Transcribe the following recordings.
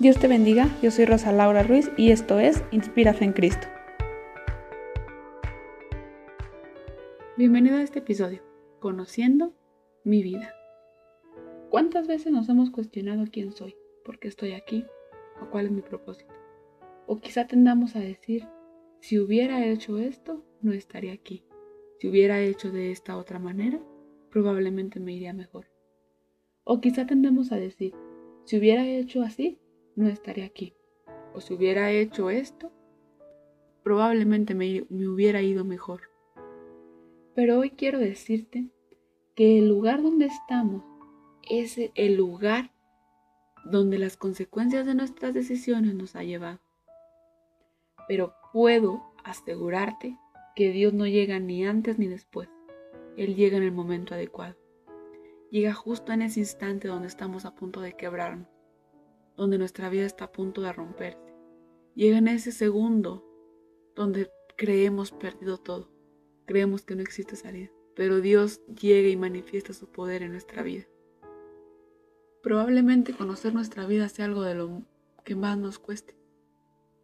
Dios te bendiga, yo soy Rosa Laura Ruiz y esto es Inspira Fe en Cristo. Bienvenido a este episodio, Conociendo mi vida. ¿Cuántas veces nos hemos cuestionado quién soy, por qué estoy aquí o cuál es mi propósito? O quizá tendamos a decir, si hubiera hecho esto, no estaría aquí. Si hubiera hecho de esta otra manera, probablemente me iría mejor. O quizá tendemos a decir, si hubiera hecho así, no estaría aquí. O si hubiera hecho esto, probablemente me, me hubiera ido mejor. Pero hoy quiero decirte que el lugar donde estamos es el lugar donde las consecuencias de nuestras decisiones nos ha llevado. Pero puedo asegurarte que Dios no llega ni antes ni después. Él llega en el momento adecuado. Llega justo en ese instante donde estamos a punto de quebrarnos, donde nuestra vida está a punto de romperse. Llega en ese segundo donde creemos perdido todo, creemos que no existe salida, pero Dios llega y manifiesta su poder en nuestra vida. Probablemente conocer nuestra vida sea algo de lo que más nos cueste.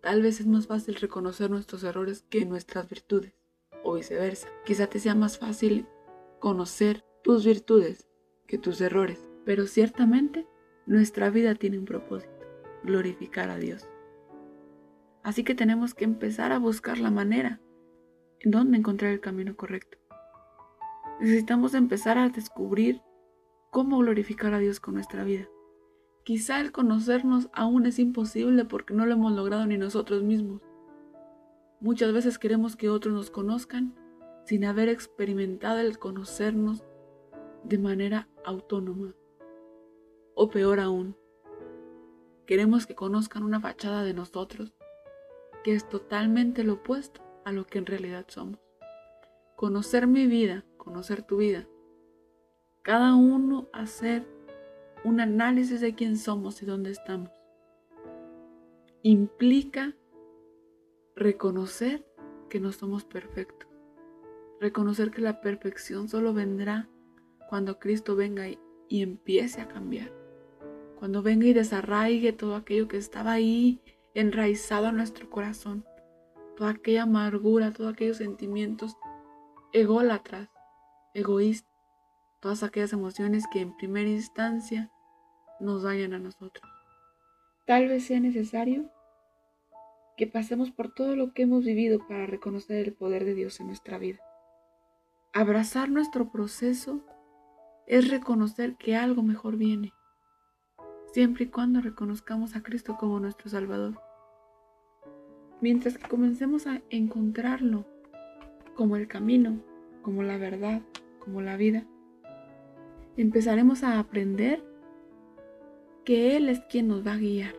Tal vez es más fácil reconocer nuestros errores que nuestras virtudes, o viceversa. Quizá te sea más fácil conocer tus virtudes que tus errores, pero ciertamente nuestra vida tiene un propósito, glorificar a Dios. Así que tenemos que empezar a buscar la manera en donde encontrar el camino correcto. Necesitamos empezar a descubrir cómo glorificar a Dios con nuestra vida. Quizá el conocernos aún es imposible porque no lo hemos logrado ni nosotros mismos. Muchas veces queremos que otros nos conozcan sin haber experimentado el conocernos de manera autónoma. O peor aún, queremos que conozcan una fachada de nosotros que es totalmente lo opuesto a lo que en realidad somos. Conocer mi vida, conocer tu vida, cada uno hacer un análisis de quién somos y dónde estamos. Implica reconocer que no somos perfectos. Reconocer que la perfección solo vendrá cuando Cristo venga y, y, empiece a cambiar. Cuando venga y desarraigue todo aquello que estaba ahí enraizado en nuestro corazón. Toda aquella amargura, todos aquellos sentimientos ególatras, egoístas todas aquellas emociones que en primera instancia nos dañan a nosotros. Tal vez sea necesario que pasemos por todo lo que hemos vivido para reconocer el poder de Dios en nuestra vida. Abrazar nuestro proceso es reconocer que algo mejor viene, siempre y cuando reconozcamos a Cristo como nuestro Salvador. Mientras que comencemos a encontrarlo como el camino, como la verdad, como la vida, empezaremos a aprender que Él es quien nos va a guiar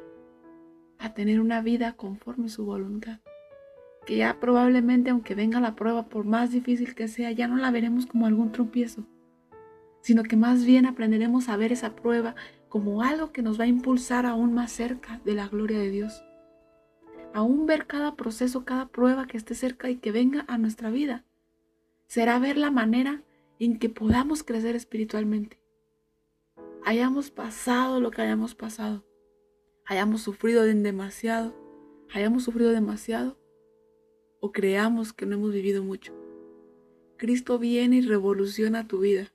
a tener una vida conforme su voluntad. Que ya probablemente, aunque venga la prueba, por más difícil que sea, ya no la veremos como algún tropiezo, sino que más bien aprenderemos a ver esa prueba como algo que nos va a impulsar aún más cerca de la gloria de Dios. Aún ver cada proceso, cada prueba que esté cerca y que venga a nuestra vida, será ver la manera en que podamos crecer espiritualmente. Hayamos pasado lo que hayamos pasado, hayamos sufrido demasiado, hayamos sufrido demasiado o creamos que no hemos vivido mucho. Cristo viene y revoluciona tu vida.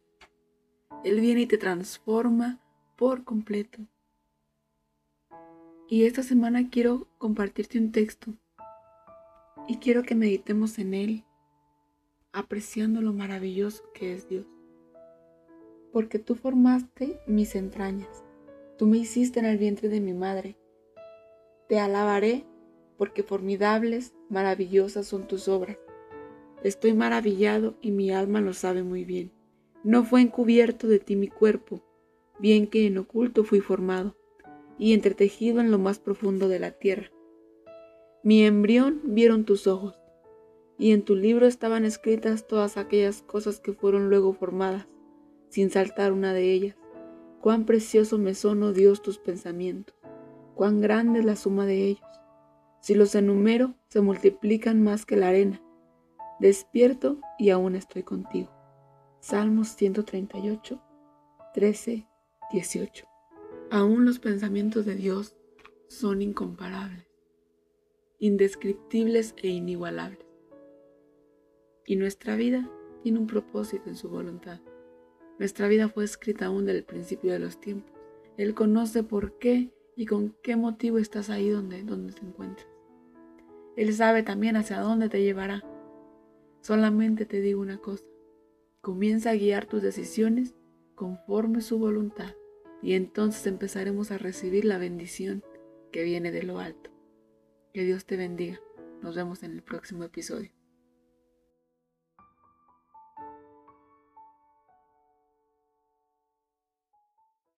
Él viene y te transforma por completo. Y esta semana quiero compartirte un texto y quiero que meditemos en él apreciando lo maravilloso que es Dios. Porque tú formaste mis entrañas, tú me hiciste en el vientre de mi madre. Te alabaré porque formidables, maravillosas son tus obras. Estoy maravillado y mi alma lo sabe muy bien. No fue encubierto de ti mi cuerpo, bien que en oculto fui formado y entretejido en lo más profundo de la tierra. Mi embrión vieron tus ojos y en tu libro estaban escritas todas aquellas cosas que fueron luego formadas, sin saltar una de ellas. Cuán precioso me son, oh Dios, tus pensamientos, cuán grande es la suma de ellos. Si los enumero, se multiplican más que la arena. Despierto y aún estoy contigo. Salmos 138, 13, 18. Aún los pensamientos de Dios son incomparables, indescriptibles e inigualables. Y nuestra vida tiene un propósito en su voluntad. Nuestra vida fue escrita aún del principio de los tiempos. Él conoce por qué y con qué motivo estás ahí donde, donde te encuentras. Él sabe también hacia dónde te llevará. Solamente te digo una cosa. Comienza a guiar tus decisiones conforme su voluntad y entonces empezaremos a recibir la bendición que viene de lo alto. Que Dios te bendiga. Nos vemos en el próximo episodio.